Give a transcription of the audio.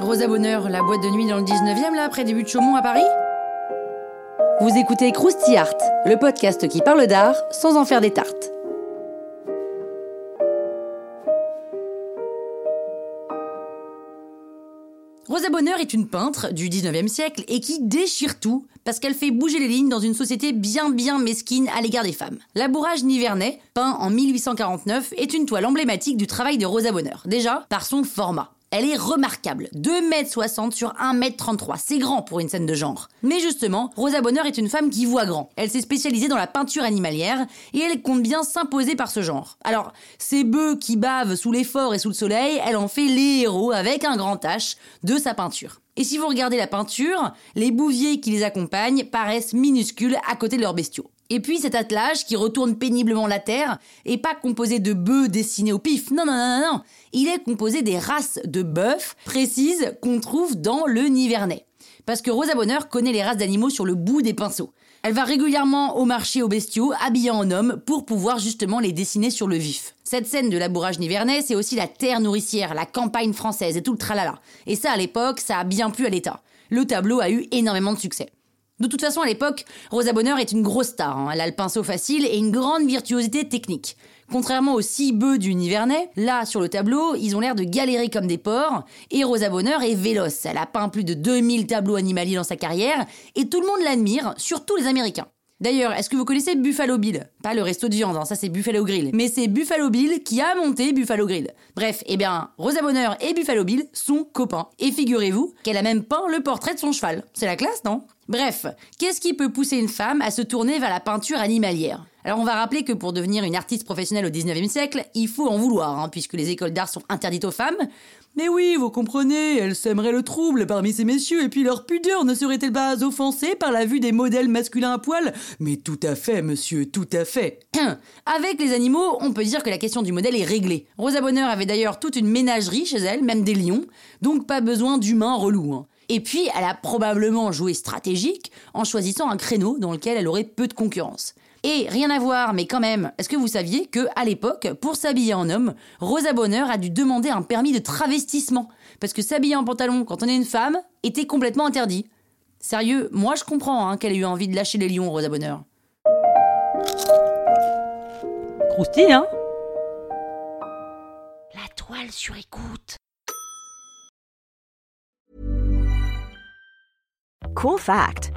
Rosa Bonheur, la boîte de nuit dans le 19e, là, près des buts de Chaumont à Paris? Vous écoutez Krusty Art, le podcast qui parle d'art sans en faire des tartes. Rosa Bonheur est une peintre du 19e siècle et qui déchire tout parce qu'elle fait bouger les lignes dans une société bien bien mesquine à l'égard des femmes. Labourage Nivernais, peint en 1849, est une toile emblématique du travail de Rosa Bonheur, déjà par son format. Elle est remarquable. 2m60 sur 1m33. C'est grand pour une scène de genre. Mais justement, Rosa Bonheur est une femme qui voit grand. Elle s'est spécialisée dans la peinture animalière et elle compte bien s'imposer par ce genre. Alors, ces bœufs qui bavent sous l'effort et sous le soleil, elle en fait les héros avec un grand H de sa peinture. Et si vous regardez la peinture, les bouviers qui les accompagnent paraissent minuscules à côté de leurs bestiaux. Et puis cet attelage qui retourne péniblement la terre est pas composé de bœufs dessinés au pif. Non, non, non, non, non. Il est composé des races de bœufs précises qu'on trouve dans le Nivernais. Parce que Rosa Bonheur connaît les races d'animaux sur le bout des pinceaux. Elle va régulièrement au marché aux bestiaux, habillée en homme, pour pouvoir justement les dessiner sur le vif. Cette scène de labourage nivernais, c'est aussi la terre nourricière, la campagne française et tout le tralala. Et ça, à l'époque, ça a bien plu à l'État. Le tableau a eu énormément de succès. De toute façon, à l'époque, Rosa Bonheur est une grosse star. hein. Elle a le pinceau facile et une grande virtuosité technique. Contrairement aux six bœufs du Nivernais, là, sur le tableau, ils ont l'air de galérer comme des porcs, et Rosa Bonheur est véloce. Elle a peint plus de 2000 tableaux animaliers dans sa carrière, et tout le monde l'admire, surtout les Américains. D'ailleurs, est-ce que vous connaissez Buffalo Bill? Pas le resto de viande, hein, ça c'est Buffalo Grill. Mais c'est Buffalo Bill qui a monté Buffalo Grill. Bref, eh bien, Rosa Bonheur et Buffalo Bill sont copains. Et figurez-vous qu'elle a même peint le portrait de son cheval. C'est la classe, non? Bref, qu'est-ce qui peut pousser une femme à se tourner vers la peinture animalière? Alors on va rappeler que pour devenir une artiste professionnelle au 19e siècle, il faut en vouloir, hein, puisque les écoles d'art sont interdites aux femmes. Mais oui, vous comprenez, elles sèmeraient le trouble parmi ces messieurs, et puis leur pudeur ne serait-elle pas offensée par la vue des modèles masculins à poil? Mais tout à fait, monsieur, tout à fait. Avec les animaux, on peut dire que la question du modèle est réglée. Rosa Bonheur avait d'ailleurs toute une ménagerie chez elle, même des lions, donc pas besoin d'humains relous. hein. Et puis, elle a probablement joué stratégique en choisissant un créneau dans lequel elle aurait peu de concurrence. Et rien à voir, mais quand même, est-ce que vous saviez que à l'époque, pour s'habiller en homme, Rosa Bonheur a dû demander un permis de travestissement? Parce que s'habiller en pantalon quand on est une femme était complètement interdit. Sérieux, moi je comprends hein, qu'elle ait eu envie de lâcher les lions, Rosa Bonheur. Croustille, hein? La toile sur écoute. Cool fact